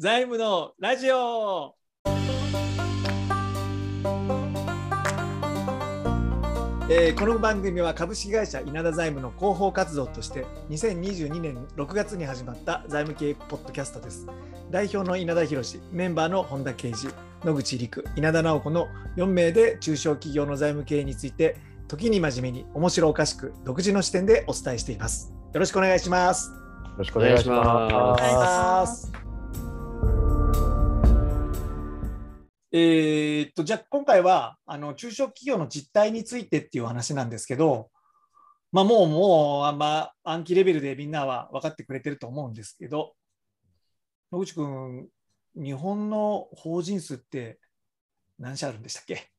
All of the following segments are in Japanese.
財務のラジオえーこの番組は株式会社稲田財務の広報活動として2022年6月に始まった財務系ポッドキャストです。代表の稲田博メンバーの本田圭司、野口陸、稲田直子の4名で中小企業の財務経営について時に真面目に面白おかしく独自の視点でお伝えしています。よろしくお願いします。よろしくお願いしお願まいします。えーっとじゃあ今回はあの中小企業の実態についてっていう話なんですけど、まあ、もうもうあんま暗記レベルでみんなは分かってくれてると思うんですけど野口君日本の法人数って何社あるんでしたっけ、す。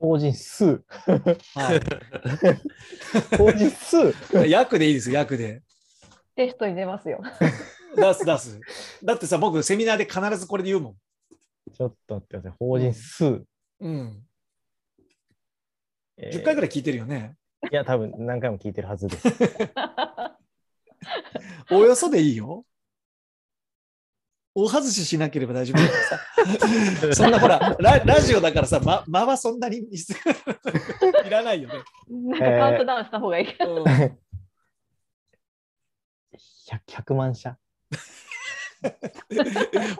法人数？は 法人数？い、約でいいです約でテストに出ますよ。出す出すだってさ僕セミナーで必ずこれで言うもんちょっと待ってください。法人数。うんえ10回ぐらい聞いてるよね。いや、多分何回も聞いてるはずです。およそでいいよ。大外ししなければ大丈夫。そんなほらラ、ラジオだからさ、ま、間はそんなに必要いらないよね。なんかカウントダウンした方がいい。うん、100, 100万社。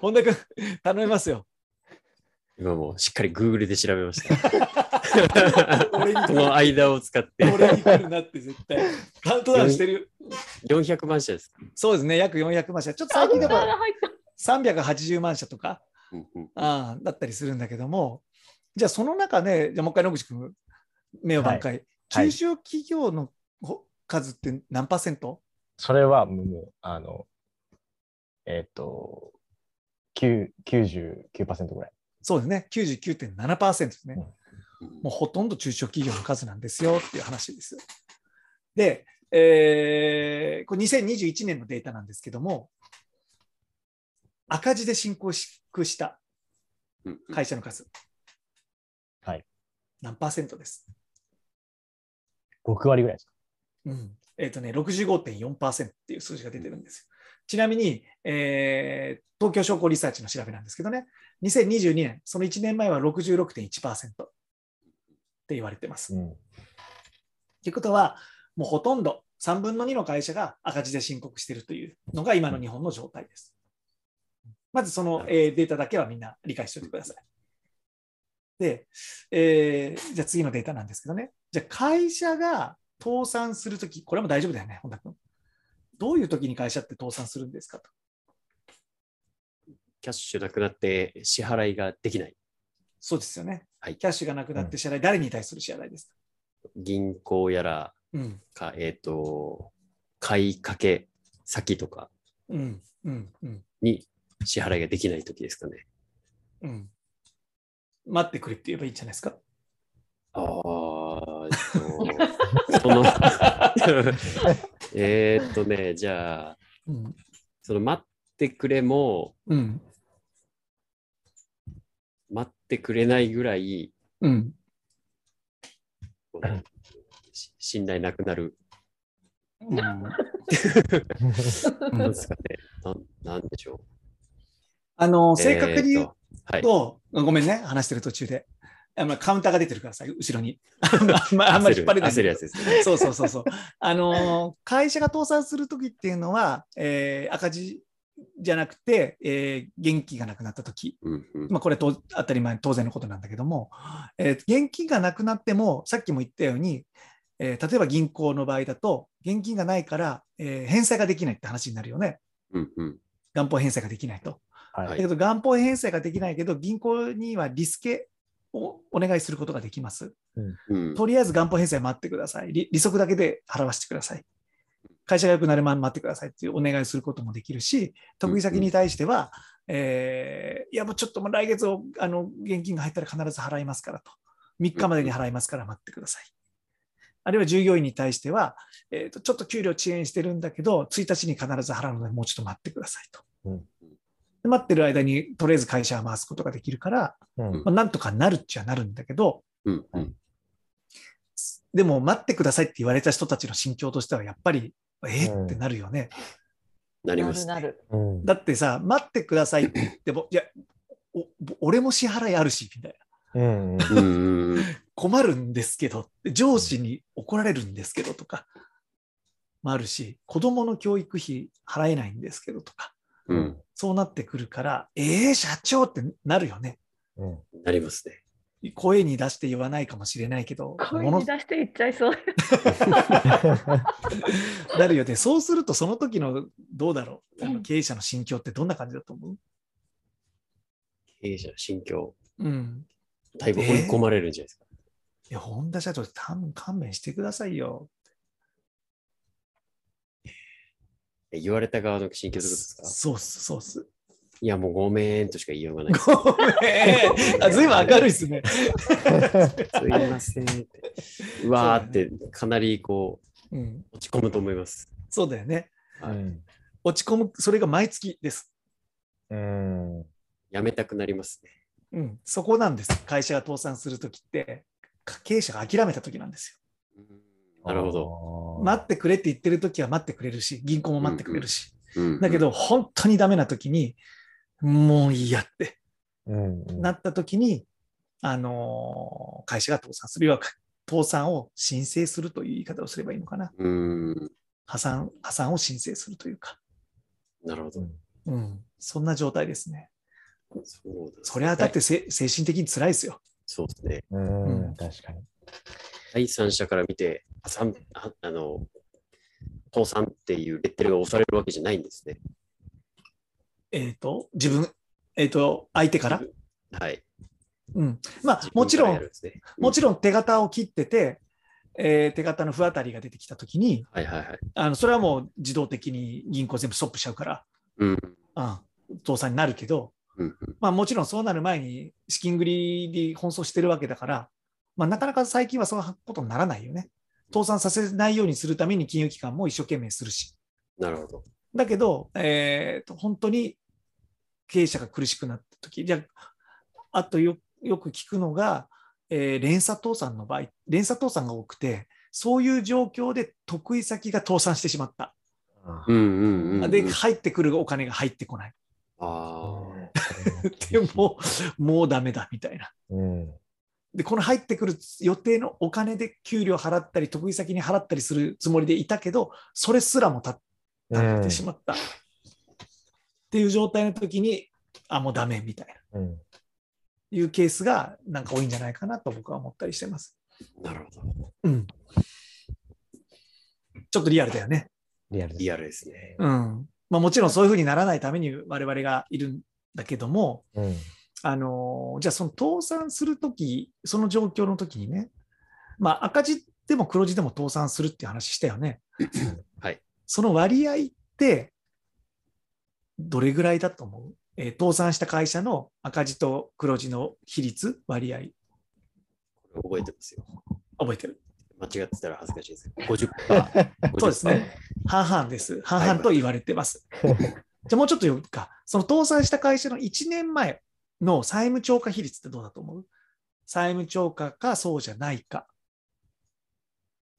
本田君、頼みますよ。今もうしっかり Google で調べました。この間を使って俺に来るなって絶対。カウントダウンしてる。400万社です。そうですね、約400万社。ちょっと最近でもカウントダウン入った380万社とかうんうんあーだったりするんだけども、じゃあその中で、じゃあもう一回野口君、目を挽回、はい中小企業のほ数って何パーセント？それはもう、あの、えっ、と、9 99%ぐらい。そうですね、99.7%ですね。うんもうほとんど中小企業の数なんですよっていう話です。で、えーこれ2021年のデータなんですけども、赤字で進行した会社の数、はい。何パーセントです。6割ぐらいですか？うんえっ、とね、65.4%っていう数字が出てるんですよ。ちなみに、えー東京商工リサーチの調べなんですけどね、2022年、その1年前は66.1%って言われてます。うん。ということは、もうほとんど3分の2の会社が赤字で申告しているというのが今の日本の状態です。まずその、えーデータだけはみんな理解しておいてください。で、えーじゃあ次のデータなんですけどね、じゃあ会社が倒産するとき、これも大丈夫だよね、本田君。どういうときに会社って倒産するんですかと。キャッシュなくなって支払いができない。そうですよね。はいキャッシュがなくなって支払い、誰に対する支払いですか？銀行やらうん、か、えっ、と、買いかけ先とかうん、うん、うん、に支払いができないときですかね。うん。待ってくれって言えばいいんじゃないですか。ああ、えっと、その、えーっとね、じゃあ、うん、その待ってくれも、うん、待ってくれないぐらい、うん。信頼なくなる。うん なんですかね。なんなんでしょう。あの、正確に言うとはい。と、ごめんね、話してる途中で。あまあカウンターが出てるからさ、後ろに。あんまあんまり引っ張れない。焦るやつですね。そうそうそうそう。あの、会社が倒産するときっていうのは、えー赤字じゃなくて、えー現金がなくなったとき。うんうんまあ、これと当たり前、当然のことなんだけども、えー現金がなくなっても、さっきも言ったように、えー例えば銀行の場合だと、現金がないから、えー返済ができないって話になるよね。うんうん元本返済ができないと。はい。はいだけど、元本返済ができないけど、銀行にはリスケをお願いすることができます。うんとりあえず元本返済待ってください。利利息だけで払わせてください。会社が良くなるまで待ってくださいっていうお願いすることもできるし、得意先に対しては、えーいやもうちょっともう来月をあの現金が入ったら必ず払いますからと。3日までに払いますから待ってください。あるいは従業員に対しては、えーとちょっと給料遅延してるんだけど、1日に必ず払うのでもうちょっと待ってくださいと。うんで待ってる間にとりあえず会社は回すことができるから、うんまあ、なんとかなるっちゃなるんだけど、うんうんでも待ってくださいって言われた人たちの心境としてはやっぱり、え？うんってなるよね。なります、ね。だってさ、待ってくださいって言っても、いや、お俺も支払いあるし、みたいな。困るんですけど、上司に怒られるんですけどとか、もあるし、子供の教育費払えないんですけどとか、うん。そうなってくるから、えー、社長ってなるよね。うんなりますね。声に出して言わないかもしれないけど、声に出して言っちゃいそう。なるよね。そうすると、その時のどうだろう、経営者の心境ってどんな感じだと思う？経営者の心境、うん。だいぶ追い込まれるんじゃないですか。いや、本田社長、多分勘弁してくださいよ。え言われた側の心境ってことですか？そうっす、そうっす。いや、もうごめんとしか言いようがない。ごめん。あ、ずいぶん明るいっすね。すいませんって。うわーって、かなりこうん。う、落ち込むと思います。そうだよね。うん落ち込む、それが毎月です。うんやめたくなりますね。うん。そこなんです。会社が倒産するときって、経営者が諦めたときなんですうんなるほど。待ってくれって言ってるときは待ってくれるし、銀行も待ってくれるし。うんだけ、ど、本当にダメなときに、もういいやってうんうんなったときに、あのー会社が倒産する。要は、倒産を申請するという言い方をすればいいのかな。うん、破産、破産を申請するというか。なるほど。うん。そんな状態ですね。そうですそれはだってせ精神的に辛いですよ。そうですね。うんうん確かに。第三者から見て、破産、ああの、倒産っていうレッテルが押されるわけじゃないんですね。えっ、と、自分、えっ、と、相手から？はい。うん。まあ、もちろん、ね、もちろん。手形を切ってて、えー手形の不当たりが出てきたときに、はいはいはい。あのそれはもう自動的に銀行全部ストップしちゃうから、うん。うん、倒産になるけど、うんまあ、もちろんそうなる前に資金繰りに奔走してるわけだから、まあ、なかなか最近はそういうことにならないよね。倒産させないようにするために金融機関も一生懸命するし。なるほど。だけど、えーと本当に経営者が苦しくなったとき、じゃあ、あとよよく聞くのが、えー連鎖倒産の場合、連鎖倒産が多くて、そういう状況で得意先が倒産してしまった。うんうんうん、うん。で、入ってくるお金が入ってこない。あでもう、もうダメだみたいな。うんで、この入ってくる予定のお金で給料払ったり、得意先に払ったりするつもりでいたけど、それすらもた立ってしまった。っていう状態の時に、あ、もうダメみたいな。うんいうケースがなんか多いんじゃないかなと僕は思ったりしてます。あ、なるほど。うん。ちょっとリアルだよね。リアルリアルですね。うん。まあもちろんそういうふうにならないために我々がいるんだけども、うんあのーじゃあその倒産するとき、その状況のときにね、まあ赤字でも黒字でも倒産するっていう話したよね。はい。その割合って、どれぐらいだと思う、えー倒産した会社の赤字と黒字の比率、割合、これ覚えてますよ。覚えてる？間違ってたら恥ずかしいです。50%。そうですね。半々です。半々と言われてます。じゃあもうちょっと言うか。その倒産した会社の1年前の債務超過比率ってどうだと思う？債務超過かそうじゃないか。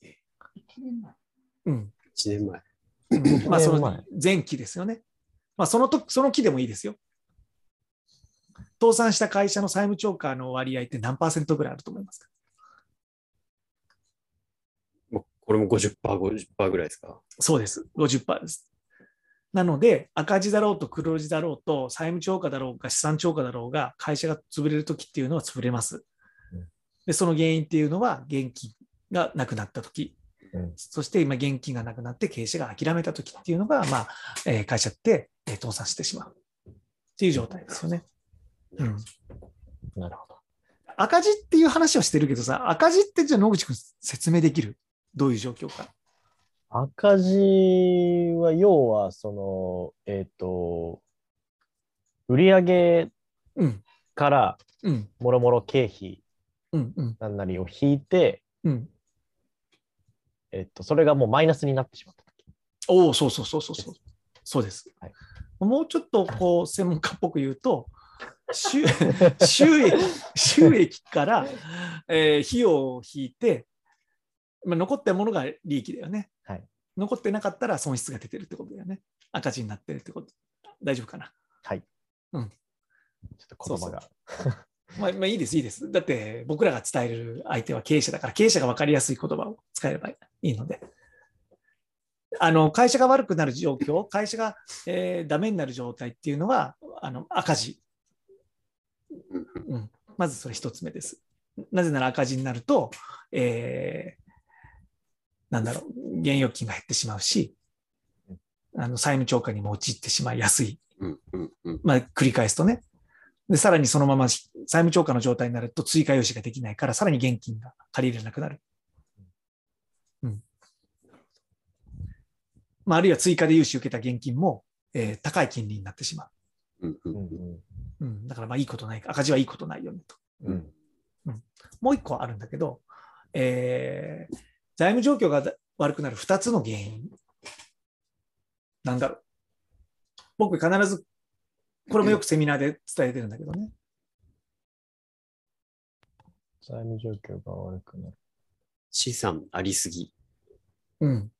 1年前。うん。1年前。うんまあその前期ですよね。まあそのとその期でもいいですよ。倒産した会社の債務超過の割合って何パーセントぐらいあると思いますか？これも50%、50%ぐらいですか？そうです。50%です。なので、赤字だろうと黒字だろうと、債務超過だろうが資産超過だろうが、会社が潰れるときっていうのは潰れますうん。で、その原因っていうのは、現金がなくなったとき、うんそして今、現金がなくなって経営者が諦めたときっていうのが、まあ、えー会社って、えー倒産してしまうっていう状態ですよね。うん、なるほど。赤字っていう話をしてるけどさ、赤字ってじゃあ野口君説明できる？どういう状況か。赤字は要はそのえっ、と売上うん、からうん、もろもろ経費うん、うん、なんなりを引いて、うん。えっとそれがもうマイナスになってしまった時おお、そうそうそうそうそう。そうです。はいもうちょっとこう専門家っぽく言うと、収 収益収益から、えー費用を引いて、まあ、残ったものが利益だよね。はい残ってなかったら損失が出てるってことだよね。赤字になってるってこと、大丈夫かな。はい。うんちょっと言葉が。まあ、まあいいです、いいです。だって僕らが伝える相手は経営者だから、経営者が分かりやすい言葉を使えればいいので。あの会社が悪くなる状況、会社が、えーダメになる状態っていうのはあの赤字、うん。まずそれ一つ目です。なぜなら赤字になると、えーなんだろう、現預金が減ってしまうし、あの債務超過にも陥ってしまいやすいまあ、繰り返すとね。で、さらにそのまま債務超過の状態になると追加融資ができないから、さらに現金が借りれなくなる。うん。まあ、あるいは追加で融資を受けた現金も、えー高い金利になってしまうんううんんう。うん。だからまあいいことない、赤字はいいことないよねと。うんうんもう一個あるんだけど、えー財務状況が悪くなる二つの原因。なんだろう。僕必ず、これもよくセミナーで伝えてるんだけどね。財務状況が悪くなる。資産ありすぎ。うん。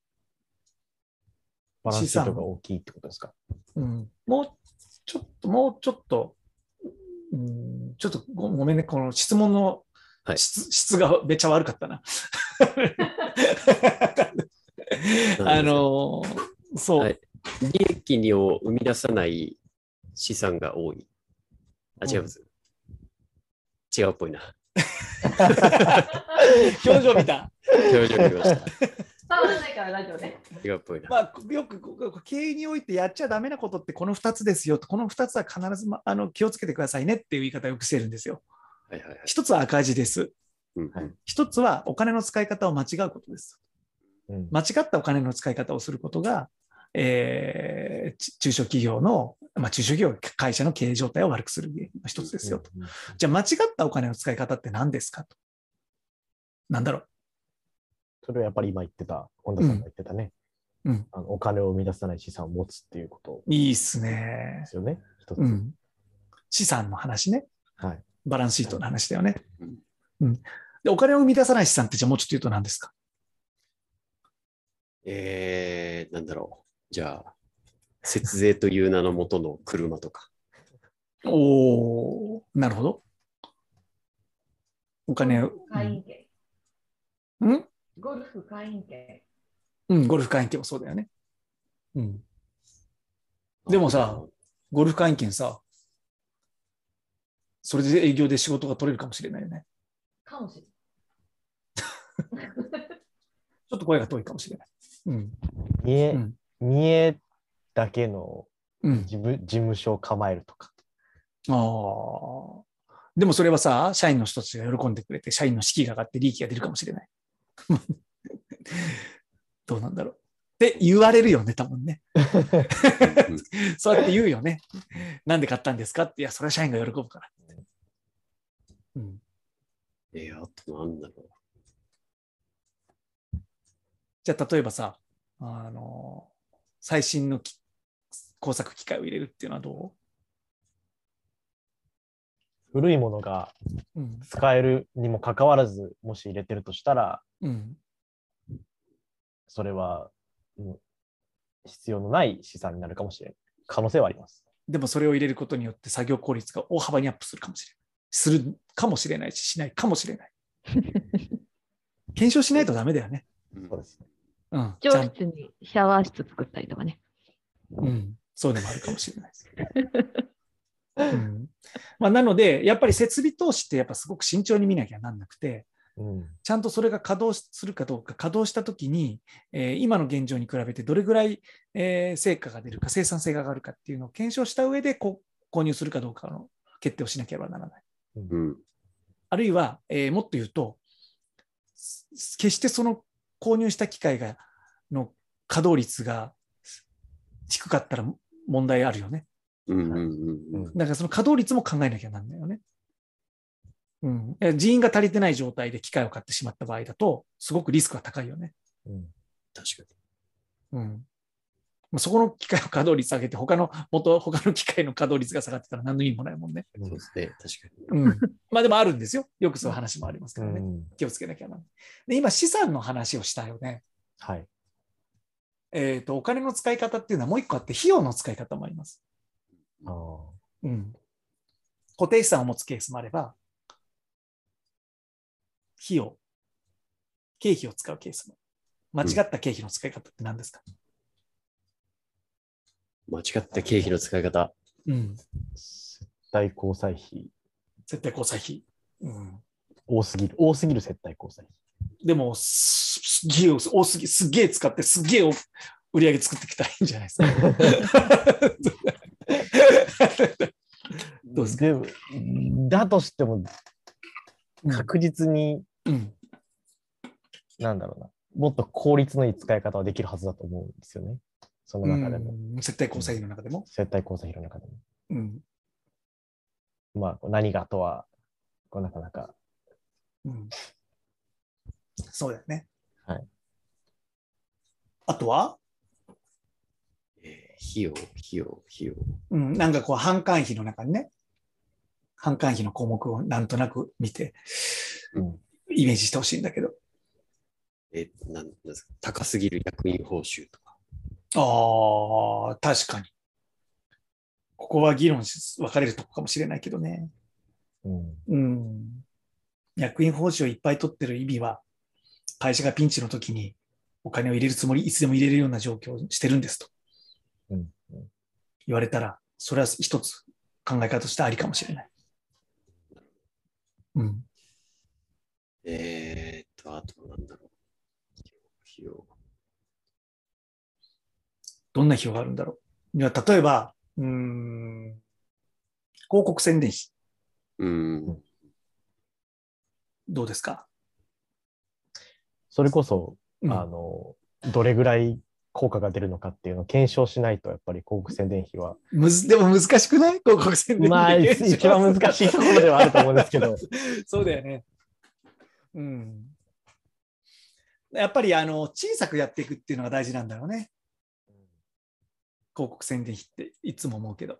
バランスシートが大きいってことですか？うん、もうちょっと、もうちょっと、うん、ちょっとごごめんね、この質問のはい質,、質がめっちゃ悪かったな。あのーそう、はい利益を生み出さない資産が多い。あ、違います。違うっぽいな。表情見た。表情見ました。伝わらないからラジオで。違うっぽいな。まあ、よく経営においてやっちゃダメなことってこの2つですよと、この2つは必ず、ま、あの気をつけてくださいねっていう言い方をよくしてるんですよ。はいはいはい。一つは赤字です。うんはい一つはお金の使い方を間違うことです。うん間違ったお金の使い方をすることが、えーち中小企業の、まあ、中小企業、会社の経営状態を悪くする原因の一つですよと。うんじゃあ、間違ったお金の使い方って何ですかと。なんだろう。それはやっぱり今言ってた、本田さんが言ってたね。うんあのお金を生み出さない資産を持つっていうこといいっすねで。すよね。一つ。うん。資産の話ね。はい。バランスシートの話だよね。うんうん。で、お金を生み出さない資産って、じゃあもうちょっと言うと何ですか？えー、なんだろう。じゃあ、節税という名のもとの車とか。おー、なるほど。お金を。会員権。うん？ゴルフ会員権。うん、ゴルフ会員権もそうだよね。うん。でもさ、ゴルフ会員権さ、それで営業で仕事が取れるかもしれないよね。かもしれない。ちょっと声が遠いかもしれない。うん。見え、うん。見えだけのうん。事務事務所を構えるとか。ああ。でもそれはさ、社員の人たちが喜んでくれて、社員の士気が上がって利益が出るかもしれない。どうなんだろう。って言われるよね、多分ね。う んそうやって言うよね。なんで買ったんですかって、いや、それは社員が喜ぶからって。うん。えー、あとなんだろじゃあ、例えばさ、あの、最新のき工作機械を入れるっていうのはど古いものが。使えるにもかかわらず、もし入れてるとしたら、うん。それは、うん必要のない資産になるかもしれない。可能性はあります。でもそれを入れることによって作業効率が大幅にアップするかもしれない。するかもしれないし、しないかもしれない。検証しないとダメだよね。そうですね。うん。教ちゃん室にシャワー室作ったりとかね。うん。そうでもあるかもしれないです。うんまあ、なので、やっぱり設備投資ってやっぱすごく慎重に見なきゃなんなくて、うん。ちゃんとそれが稼働するかどうか、稼働したときに、えー今の現状に比べてどれぐらい、えー成果が出るか、生産性が上がるかっていうのを検証した上でこう購入するかどうかの決定をしなければならない。うん。あるいは、えーもっと言うと、す決してその購入した機械がの稼働率が低かったら問題あるよね。うんうんうんうん。だからその稼働率も考えなきゃなんないよね。うん、人員が足りてない状態で機械を買ってしまった場合だと、すごくリスクが高いよね。うん確かうんまあ、そこの機械の稼働率上げて、他の元、他の機械の稼働率が下がってたら何の意味もないもんね。に。そうですね。確かに。うん、まあでもあるんですよ。よくそういう話もありますからね。うん気をつけなきゃな。で、今、資産の話をしたよね。はい。えー、とお金の使い方っていうのはもう一個あって、費用の使い方もあります。うん、固定資産を持つケースもあれば、費用、経費を使うケースも。間違った経費の使い方って何ですか、間違った経費の使い方。うん、接待交際費。絶対交際費。うん、多すぎる。多すぎる接待交際費。でも、すげえ多すぎ、すっげえ使って、すっげえお売り上げ作ってきたらいいんじゃないですか。ど うですかだとしても、確実に、うん、なんだろうな。もっと効率のいい使い方はできるはずだと思うんですよね。その中でも。うん絶対交際費の中でも。接待交際費の中でも。うんまあ、何がとは、こうなかなか。うん、そうだよね。はい。あとは、えー費用、費用、費用。うん、なんかこう、販管費の中にね、販管費の項目をなんとなく見て、うんイメージしてほしいんだけど。えーなんなんですか？高すぎる役員報酬とか。ああ、確かに。ここは議論し分かれるとこかもしれないけどね。うん。うん。役員報酬をいっぱい取ってる意味は、会社がピンチの時にお金を入れるつもり、いつでも入れれるような状況をしてるんですとうん。言われたら、それは一つ考え方としてありかもしれない。うん。えーっと、あとなんだろう。費用。どんな費用があるんだろう。いや例えば、うーん、広告宣伝費、うん。どうですか、それこそ、うんあの、どれぐらい効果が出るのかっていうのを検証しないと、やっぱり広告宣伝費は。むずでも難しくない？広告宣伝費まあ、で一番難しいところではあると思うんですけど。そうだよね。うん。やっぱりあの小さくやっていくっていうのが大事なんだろうね。広告宣伝費っていつも思うけど。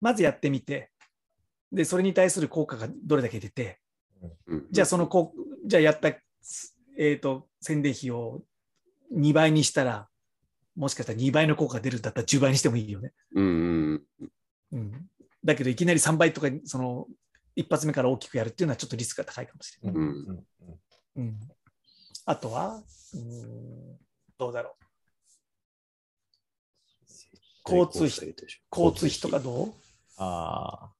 まずやってみて、で、それに対する効果がどれだけ出て、うんじゃあそのこう、じゃあやった、えっ、と、宣伝費を2倍にしたら、もしかしたら2倍の効果が出るんだったら10倍にしてもいいよね。うんうんうん。だけどいきなり3倍とか、その、一発目から大きくやるっていうのはちょっとリスクが高いかもしれない。うんうんうん。あとは、うん、どうだろう。交通費交通費とかどう？ああ、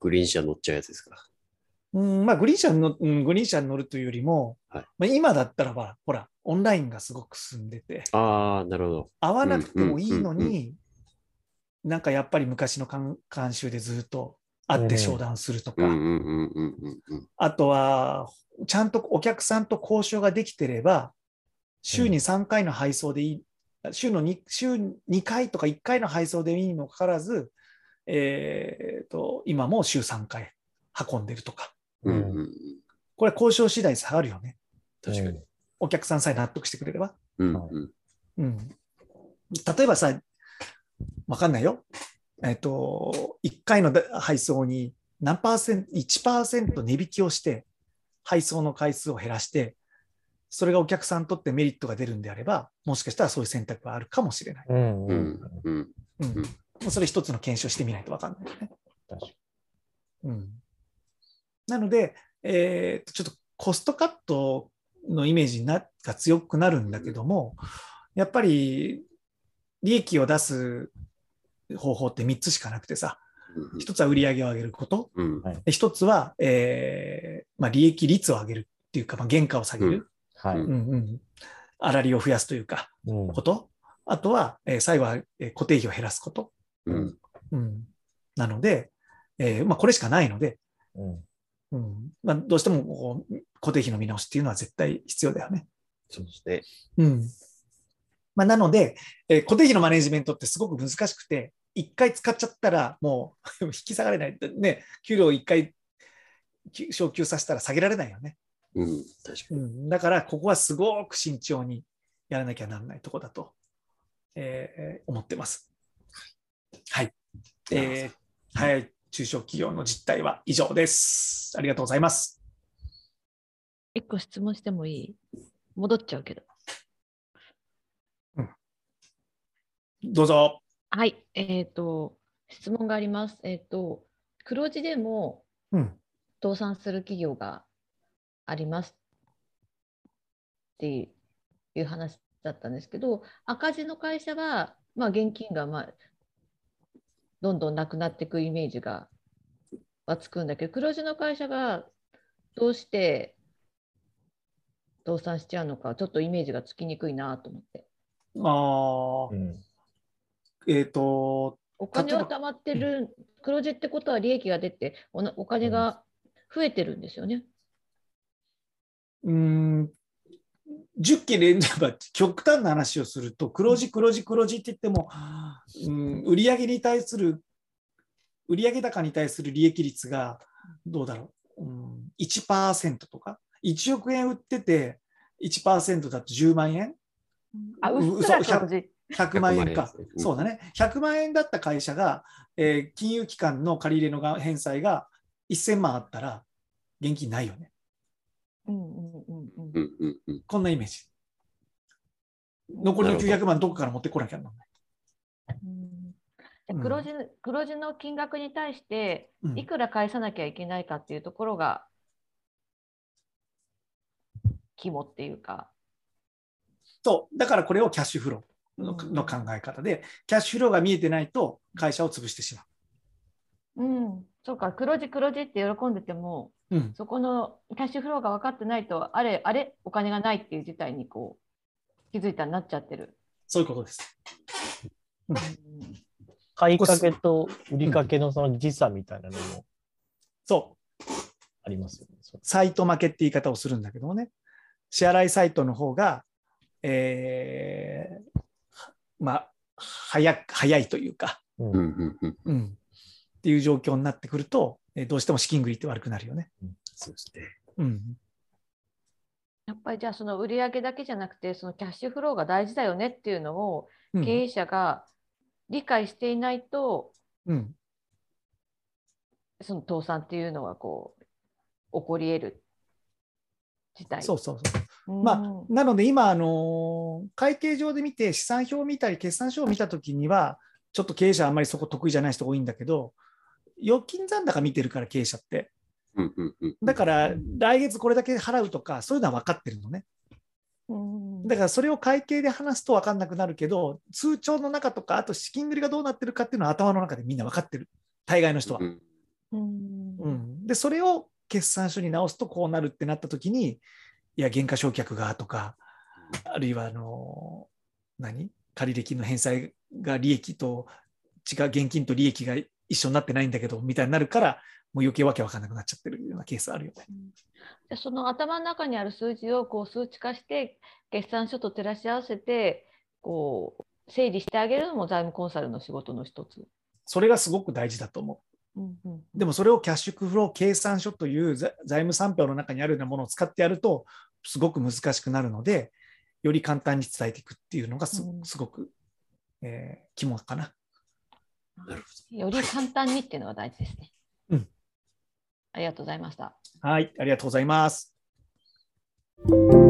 グリーン車乗っちゃうやつですか。うん、まあ、グリーン車に乗、うん、グリーン車に乗るというよりも、はい。まあ、今だったらば、ほら、オンラインがすごく進んでて、ああ、なるほど。会わなくてもいいのうんうんうんに、なんかやっぱり昔の慣慣習でずっと会って商談するとか、うんうんうんうんうんうん。あとは、ちゃんとお客さんと交渉ができてれば、週に3回の配送でいい、週の 2, 週2回とか1回の配送でいいにもかかわらず、えーと、今も週3回運んでるとか、うん。これ交渉次第下がるよね。確かに。お客さんさえ納得してくれれば。うんはいうん。うん、例えばさ、わかんないよ。えっ、と、1回のだ配送に何パーセント、1%値引きをして、配送の回数を減らして、それがお客さんにとってメリットが出るんであれば、もしかしたらそういう選択はあるかもしれない。うんううんんうん。うんそれ一つの検証してみないとわかんないよね。確かうん、なので、えーとちょっとコストカットのイメージなが強くなるんだけども、やっぱり利益を出す方法って3つしかなくてさ、うん1つは売り上げを上げること、うん。はい。で1つは、えーまあ、利益率を上げるっていうか、まあ、原価を下げる、はい。うんうん、粗利を増やすというか、うん。こと、あとは、えー最後は、えー固定費を減らすこと、うん。うん、なので、えーまあ、これしかないので、うんうんまあ、どうしてもこう固定費の見直しっていうのは絶対必要だよね。そうですね。うんまあ、なので、えー固定費のマネジメントってすごく難しくて、一回使っちゃったらもう引き下がれない。ね、給料を一回き昇給させたら下げられないよね。うん。確かに。うん、だから、ここはすごく慎重にやらなきゃならないとこだと、えー思ってます。はい。えーはい。中小企業の実態は以上です。ありがとうございます。一個質問してもいい？戻っちゃうけど。どうぞ。はい、えっ、と、質問があります。えっ、と、黒字でもうん。倒産する企業がありますっていう話だったんですけど、赤字の会社は、まあ、現金が、まあ、どんどんなくなっていくイメージがはつくんだけど、黒字の会社がどうして倒産しちゃうのか、ちょっとイメージがつきにくいなと思って。ああ、うん。えっ、と、お金は貯まってる、黒字ってことは利益が出て、おなお金が増えてるんですよね。うーん、10期連続、まあ極端な話をすると、黒字、黒字、黒字って言っても、うん、売上に対する、売上高に対する利益率が、どうだろう、うん、1%とか、1億円売ってて、1%だと10万円あ、ううっすら嘘黒字。100万円か100万円ですね。うんそうだね。100万円だった会社が、えー金融機関の借り入れのが返済が1000万あったら、現金ないよね。こんなイメージ。残りのなるほ900万どこから持ってこなきゃならない。黒字黒字の金額に対してうん。いくら返さなきゃいけないかっていうところが肝っていうか。そう。だからこれをキャッシュフローの,、うん。の考え方で、キャッシュフローが見えてないと会社を潰してしまうん、そうか。黒字黒字って喜んでてもう。うん。そこのキャッシュフローが分かってないとあれあれお金がないっていう事態にこう気づいたらなっちゃってる。そういうことです。うん買いかけと売りかけのその時差みたいなのもそう。ありますよね。サイト負けって言い方をするんだけどもね。支払いサイトの方が、えーまあ、早く早いというか、うんうんうんうん。うん、っていう状況になってくると、えーどうしても資金繰りって悪くなるよね。そうですね。うん。やっぱりじゃあその売上だけじゃなくてそのキャッシュフローが大事だよねっていうのをうん経営者が理解していないと、うん。その倒産っていうのはこう起こり得る事態。そうそうそう。うんまあ、なので今、あのー会計上で見て、資産表を見たり、決算書を見たときには、ちょっと経営者あんまりそこ得意じゃない人多いんだけど、預金残高見てるから、経営者って。うんうんうん。だから、来月これだけ払うとか、そういうのは分かってるのね。うんだから、それを会計で話すと分かんなくなるけど、通帳の中とか、あと資金繰りがどうなってるかっていうのは頭の中でみんな分かってる。大概の人は。うんうんうん、で、それを決算書に直すとこうなるってなったときに、いや、減価償却がとか、あるいは、あの、何？借入金の返済が利益と違う、現金と利益が一緒になってないんだけど、みたいになるから、もう余計わけわかんなくなっちゃってるようなケースあるよね。じゃあその頭の中にある数字をこう数値化して決算書と照らし合わせてこう整理してあげるのも財務コンサルの仕事の一つ。それがすごく大事だと思うんうんう。でもそれをキャッシュフロー計算書というざ財務産票の中にあるようなものを使ってやると、すごく難しくなるので、より簡単に伝えていくっていうのがすうんすごく、えー肝かな。より簡単にっていうのが大事ですね。うんありがとうございました。はい、ありがとうございます。ど。